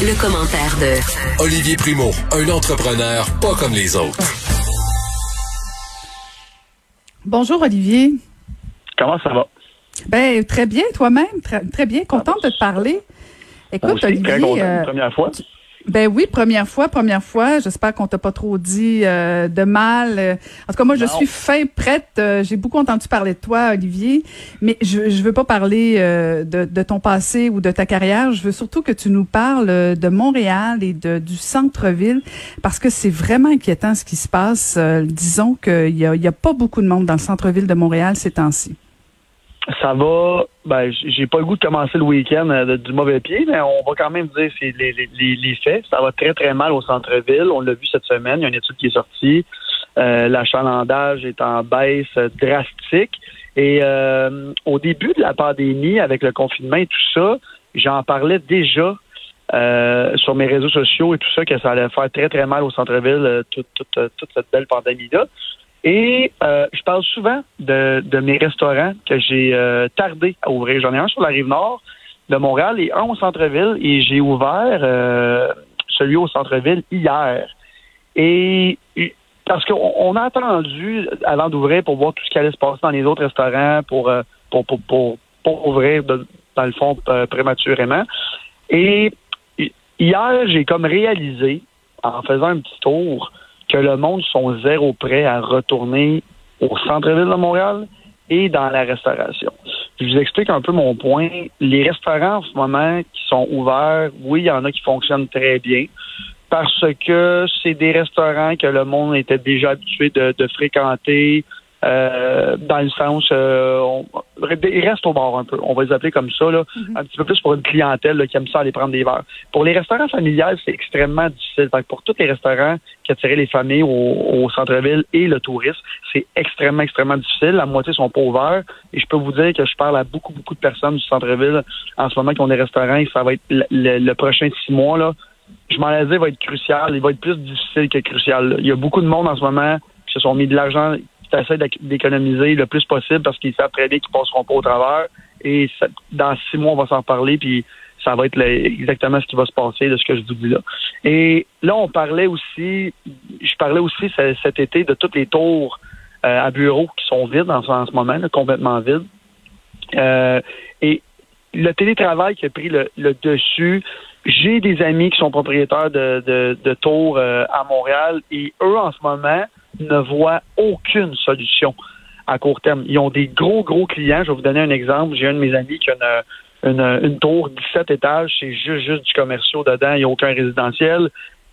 Le, commentaire de Olivier Primo, un entrepreneur pas comme les autres. Bonjour Olivier. Comment ça va? Ben très bien, toi-même, très, très bien, contente de te parler. Écoute, Olivier, euh, première fois. Ben oui, première fois, première fois. J'espère qu'on t'a pas trop dit euh, de mal. En tout cas, moi, je suis fin prête. Euh, j'ai beaucoup entendu parler de toi, Olivier, mais je je veux pas parler euh, de, de, ton passé ou de ta carrière. Je veux surtout que tu nous parles de Montréal et de, du centre-ville parce que c'est vraiment inquiétant ce qui se passe. disons qu'il y a, y a pas beaucoup de monde dans le centre-ville de Montréal ces temps-ci ça va. Ben, j'ai pas le goût de commencer le week-end euh, du mauvais pied, mais on va quand même dire c'est les, les, les, faits. Ça va très très mal au centre-ville. On l'a vu cette semaine. Il y a une étude qui est sortie. Euh, l'achalandage est en baisse drastique. Et euh, au début de la pandémie, avec le confinement et tout ça, j'en parlais déjà euh, sur mes réseaux sociaux et tout ça que ça allait faire très très mal au centre-ville toute, toute, toute cette belle pandémie-là. Et euh, je parle souvent de, de mes restaurants que j'ai euh, tardé à ouvrir. J'en ai un sur la rive nord de Montréal et un au centre-ville. Et j'ai ouvert euh, celui au centre-ville hier. Et parce qu'on a attendu avant d'ouvrir pour voir tout ce qui allait se passer dans les autres restaurants pour, pour, pour, pour, pour ouvrir dans le fond prématurément. Et hier, j'ai comme réalisé, en faisant un petit tour, que le monde sont zéro prêt à retourner au centre-ville de Montréal et dans la restauration. Je vous explique un peu mon point. Les restaurants en ce moment qui sont ouverts, oui, il y en a qui fonctionnent très bien parce que c'est des restaurants que le monde était déjà habitué de, de fréquenter, euh, dans le sens, euh, on, ils restent au bar un peu. On va les appeler comme ça, là, mhm. un petit peu plus pour une clientèle qui aime ça aller prendre des verres. Pour les restaurants familiales, c'est extrêmement difficile. pour tous les restaurants qui attiraient les familles au, centre-ville et le tourisme, c'est extrêmement, extrêmement difficile. La moitié sont pas ouverts. Et je peux vous dire que je parle à beaucoup, beaucoup de personnes du centre-ville en ce moment qui ont des restaurants et ça va être le, prochain six mois, là. Je m'en dire, va être crucial. Il va être plus difficile que crucial. Il y a beaucoup de monde en ce moment qui se sont mis de l'argent qui essaient d'économiser le plus possible parce qu'ils savent très bien qu'ils passeront pas au travers. Et dans six mois, on va s'en parler, puis ça va être exactement ce qui va se passer de ce que je vous dis là. Et là, on parlait aussi, je parlais aussi cet été de toutes les tours euh, à bureaux qui sont vides en, ce moment, complètement vides. Euh, et le télétravail qui a pris le, dessus, j'ai des amis qui sont propriétaires de, de, tours euh, à Montréal et eux, en ce moment, ne voient aucune solution à court terme. Ils ont des gros, gros clients. Je vais vous donner un exemple. J'ai un de mes amis qui a une, une, tour 17 étages. C'est juste, juste du commercial dedans. Il n'y a aucun résidentiel.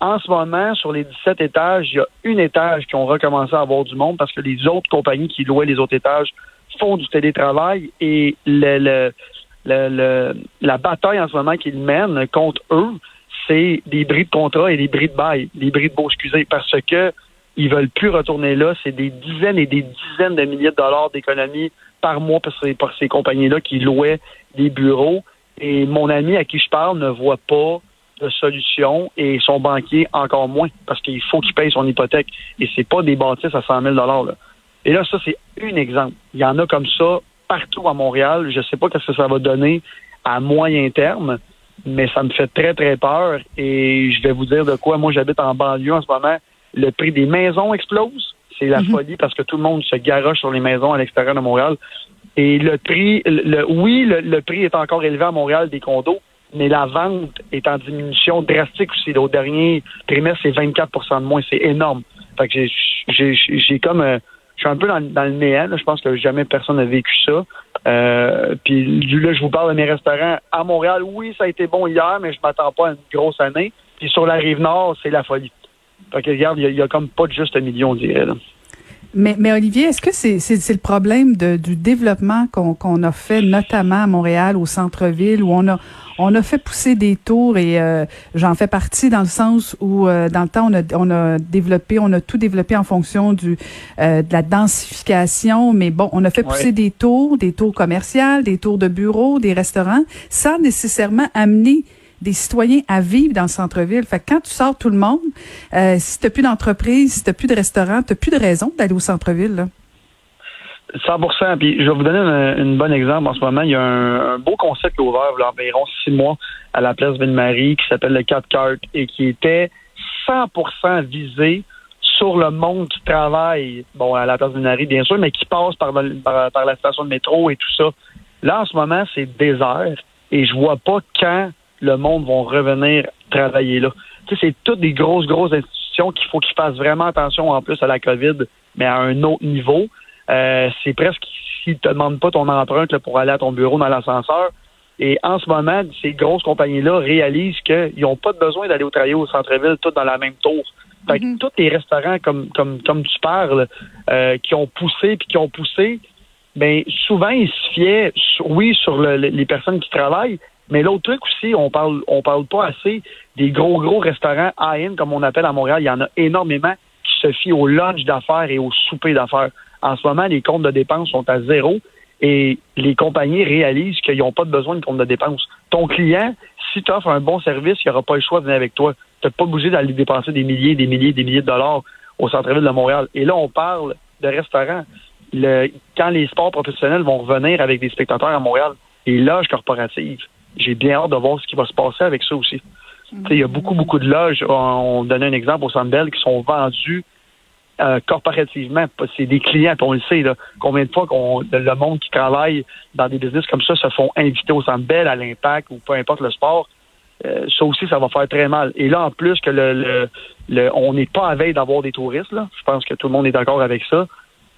En ce moment, sur les 17 étages, il y a une étage qui ont recommencé à avoir du monde parce que les autres compagnies qui louaient les autres étages font du télétravail et la bataille en ce moment qu'ils mènent contre eux, c'est des bris de contrat et des bris de bail, des bris de beau, excusez, parce que ils veulent plus retourner là. C'est des dizaines et des dizaines de milliers de dollars d'économies par mois pour ces, ces compagnies-là qui louaient des bureaux. Et mon ami à qui je parle ne voit pas de solution et son banquier encore moins parce qu'il faut qu'il paye son hypothèque. Et c'est pas des bâtisses à 100 000 là. Et là, ça, c'est un exemple. Il y en a comme ça partout à Montréal. Je sais pas ce que ça va donner à moyen terme, mais ça me fait très, très peur. Et je vais vous dire de quoi. Moi, j'habite en banlieue en ce moment le prix des maisons explose. C'est la mhm. folie parce que tout le monde se garoche sur les maisons à l'extérieur de Montréal. Et le prix, le, oui, le, prix est encore élevé à Montréal des condos, mais la vente est en diminution drastique aussi. Au dernier trimestre, c'est 24% de moins. C'est énorme. Fait que j'ai comme... Euh, je suis un peu dans, le néant. Je pense que jamais personne n'a vécu ça. Euh, puis là, je vous parle de mes restaurants à Montréal. Oui, ça a été bon hier, mais je m'attends pas à une grosse année. Puis sur la rive nord, c'est la folie. Fait que regarde, il y, a comme pas de juste un million, on dirait. Mais, mais Olivier, est-ce que c'est le problème de, du développement qu'on qu'on a fait, notamment à Montréal, au centre-ville, où on a on a fait pousser des tours et euh, j'en fais partie dans le sens où euh, dans le temps on a on a développé, on a tout développé en fonction du euh, de la densification, mais bon, on a fait pousser des tours, des tours commerciales, des tours de bureaux, des restaurants, sans nécessairement amener des citoyens à vivre dans le centre-ville. Fait que quand tu sors tout le monde, euh, si tu plus d'entreprise, si tu plus de restaurant, tu plus de raison d'aller au centre-ville. 100 Puis je vais vous donner un, bon exemple en ce moment. Il y a un, beau concept qui est ouvert il y a environ six mois à la place Ville-Marie qui s'appelle le 4 Cart et qui était 100% visé sur le monde qui travaille, bon, à la place Ville-Marie, bien sûr, mais qui passe par, par, la station de métro et tout ça. Là, en ce moment, c'est désert et je vois pas quand le monde va revenir travailler là. Tu sais, c'est toutes des grosses, grosses institutions qu'il faut qu'ils fassent vraiment attention en plus à la COVID, mais à un autre niveau. Euh, c'est presque s'ils ne te demandent pas ton empreinte pour aller à ton bureau dans l'ascenseur. Et en ce moment, ces grosses compagnies-là réalisent qu'ils n'ont pas besoin d'aller au travailler au centre-ville, tout dans la même tour. Fait que mm-hmm. tous les restaurants, comme, comme, comme tu parles, euh, qui ont poussé puis qui ont poussé, ben souvent ils se fiaient, oui, sur les personnes qui travaillent, mais l'autre truc aussi, on parle, on parle pas assez des gros, gros restaurants high-end, comme on appelle à Montréal. Il y en a énormément qui se fient au lunch d'affaires et au souper d'affaires. En ce moment, les comptes de dépenses sont à zéro et les compagnies réalisent qu'ils n'ont pas besoin de compte de dépenses. Ton client, si tu offres un bon service, il n'aura pas le choix de venir avec toi. Tu n'as pas bougé d'aller dépenser des milliers, des milliers, des milliers de dollars au centre-ville de Montréal. Et là, on parle de restaurants. quand les sports professionnels vont revenir avec des spectateurs à Montréal, et loges corporatives, j'ai bien hâte de voir ce qui va se passer avec ça aussi. Il y a beaucoup, beaucoup de loges. On, donnait un exemple au Centre qui sont vendus euh, corporativement. C'est des clients, on le sait. Là, combien de fois qu'on le monde qui travaille dans des business comme ça se font inviter au Centre à l'Impact ou peu importe le sport. Euh, ça aussi, ça va faire très mal. Et là, en plus que le, le, on n'est pas à veille d'avoir des touristes, là. je pense que tout le monde est d'accord avec ça.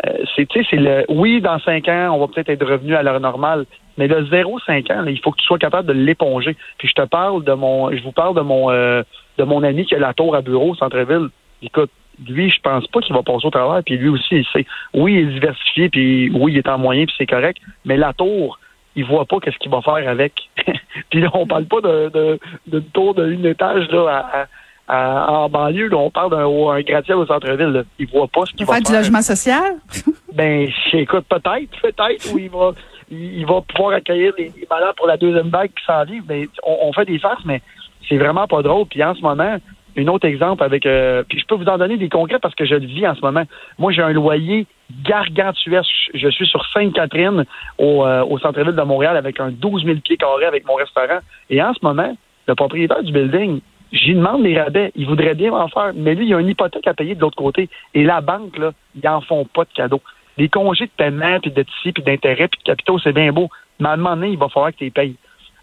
Euh, c'est, c'est le, oui, dans cinq ans, on va peut-être être revenu à l'heure normale, mais le 0,5 ans, il faut que tu sois capable de l'éponger. Puis je te parle de mon, je vous parle de mon, euh, de mon ami qui a la tour à bureau au centre-ville. Écoute, lui, je pense pas qu'il va passer au travail. Puis lui aussi, il sait. Oui, il est diversifié, puis oui, il est en moyen, puis c'est correct. Mais la tour, il voit pas qu'est-ce qu'il va faire avec. puis là, on parle pas de, de, tour de une étage là à, en banlieue. Là, on parle d'un gratte-ciel au centre-ville. Il voit pas ce qu'il va faire. du logement social? ben, écoute, peut-être, peut-être, où il va il, va pouvoir accueillir les, malades pour la deuxième vague qui s'en livre. Mais on, fait des farces, mais c'est vraiment pas drôle. Puis en ce moment, un autre exemple avec euh, puis je peux vous en donner des concrets parce que je le vis en ce moment. Moi, j'ai un loyer gargantuesque. Je suis sur Sainte-Catherine au, euh, au centre-ville de Montréal avec un 12 000 pieds carrés avec mon restaurant. Et en ce moment, le propriétaire du building, j'y demande les rabais. Il voudrait bien m'en faire, mais lui, il y a une hypothèque à payer de l'autre côté. Et la banque, là, ils en font pas de cadeaux. Les congés de paiement, puis de tissus, puis d'intérêt, puis de capitaux, c'est bien beau. Mais à un moment donné, il va falloir que tu les payes.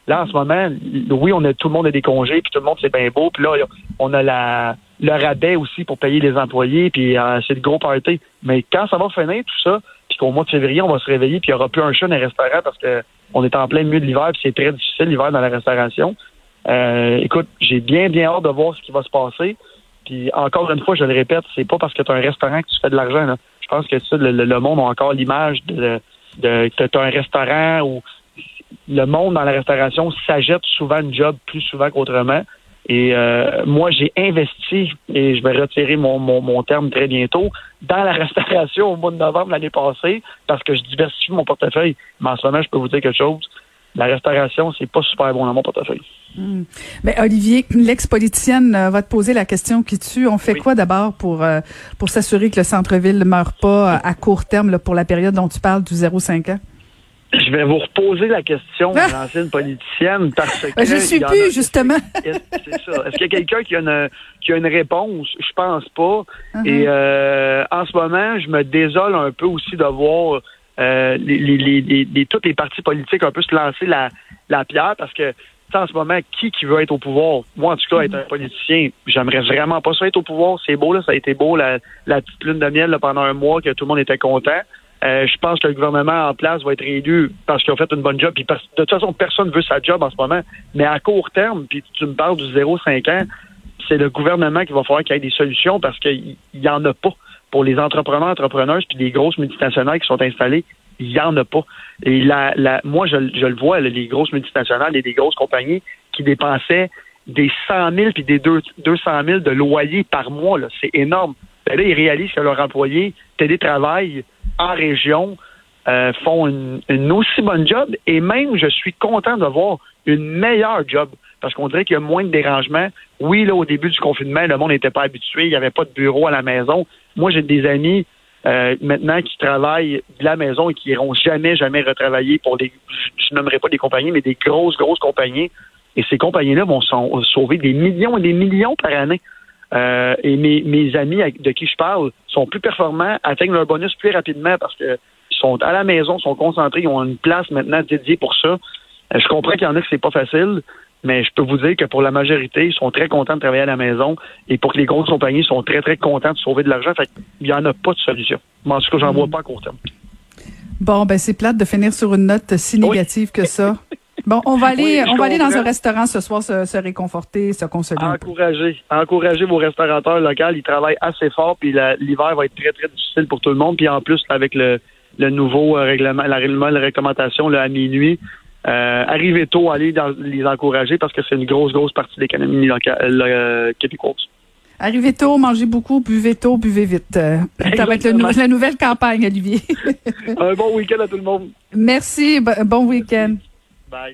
Là, en ce moment, oui, on a tout le monde a des congés, puis tout le monde, c'est bien beau. Puis là, on a la, le rabais aussi pour payer les employés, puis euh, c'est le gros party. Mais quand ça va finir, tout ça, puis qu'au mois de février, on va se réveiller, puis il n'y aura plus un chat dans les restaurants parce que on est en plein milieu de l'hiver, puis c'est très difficile l'hiver dans la restauration. Euh, écoute, j'ai bien, bien hâte de voir ce qui va se passer. Puis encore une fois, je le répète, c'est pas parce que tu as un restaurant que tu fais de l'argent. Je pense que ça, le, monde a encore l'image de, de que tu as un restaurant où le monde dans la restauration s'ajette souvent une job plus souvent qu'autrement. Et euh, moi, j'ai investi, et je vais retirer mon, mon, mon, terme très bientôt, dans la restauration au mois de novembre l'année passée, parce que je diversifie mon portefeuille. Mais en ce moment, je peux vous dire quelque chose, la restauration, c'est pas super bon dans mon portefeuille. Mais Olivier, l'ex-politicienne euh, va te poser la question qui tue. On fait quoi d'abord pour euh, pour s'assurer que le centre-ville ne meurt pas à court terme pour la période dont tu parles du 0,5 ans? Je vais vous reposer la question, ah! l'ancienne politicienne, parce que. Je suis plus, justement. C'est ça. Est-ce qu'il y a quelqu'un qui a une qui a une réponse? Je pense pas. Uh-huh. Et euh, en ce moment, je me désole un peu aussi de voir euh, les, les, les, toutes les partis politiques un peu se lancer la, la pierre parce que en ce moment, qui qui veut être au pouvoir? Moi, en tout cas, être un politicien, j'aimerais vraiment pas ça être au pouvoir. C'est beau, là, ça a été beau, la, la petite lune de miel là, pendant un mois, que tout le monde était content. Euh, je pense que le gouvernement en place va être réélu parce qu'ils ont fait une bonne job. De toute façon, personne veut sa job en ce moment. Mais à court terme, puis tu me parles du 0,5 ans, c'est le gouvernement qui va falloir qu'il y ait des solutions parce qu'il n'y en a pas pour les entrepreneurs, entrepreneurs, puis les grosses multinationales qui sont installées, il n'y en a pas. Et moi, je, je le vois, les grosses multinationales et les grosses compagnies qui dépensaient des 100 000 puis des 200 000 de loyers par mois. C'est énorme. Ben là, ils réalisent que leurs employés télétravaillent en région, euh, font une, une, aussi bonne job et même, je suis content de voir une meilleure job parce qu'on dirait qu'il y a moins de dérangements. Oui, là, au début du confinement, le monde n'était pas habitué, il n'y avait pas de bureau à la maison. Moi, j'ai des amis euh, maintenant qui travaillent de la maison et qui n'iront jamais, jamais retravailler pour des, je nommerai pas des compagnies, mais des grosses, grosses compagnies. Et ces compagnies-là vont sauver des millions et des millions par année. Euh, et mes, mes amis de qui je parle sont plus performants, atteignent leur bonus plus rapidement parce qu'ils sont à la maison, sont concentrés, ils ont une place maintenant dédiée pour ça. Euh, je comprends qu'il y en a que c'est pas facile, mais je peux vous dire que pour la majorité, ils sont très contents de travailler à la maison et pour que les grosses compagnies sont très, très contents de sauver de l'argent. Fait il n'y en a pas de solution. En tout cas, j'en vois mm. pas à court terme. Bon, ben c'est plate de finir sur une note si négative que ça. Bon, on va aller, on va aller dans un restaurant ce soir se, réconforter, se consoler. Encourager, encourager vos restaurateurs locaux. Ils travaillent assez fort, puis l'hiver va être très très difficile pour tout le monde. Puis en plus avec le, le nouveau euh, règlement, la la réglementation là, à minuit, euh, arrivez tôt, allez dans, les encourager parce que c'est une grosse grosse partie de l'économie euh, québécoise. Arrivez tôt, mangez beaucoup, buvez tôt, buvez vite. ça va être la nouvelle campagne, Olivier. Un bon week-end à tout le monde. Merci, bon week-end. Bye.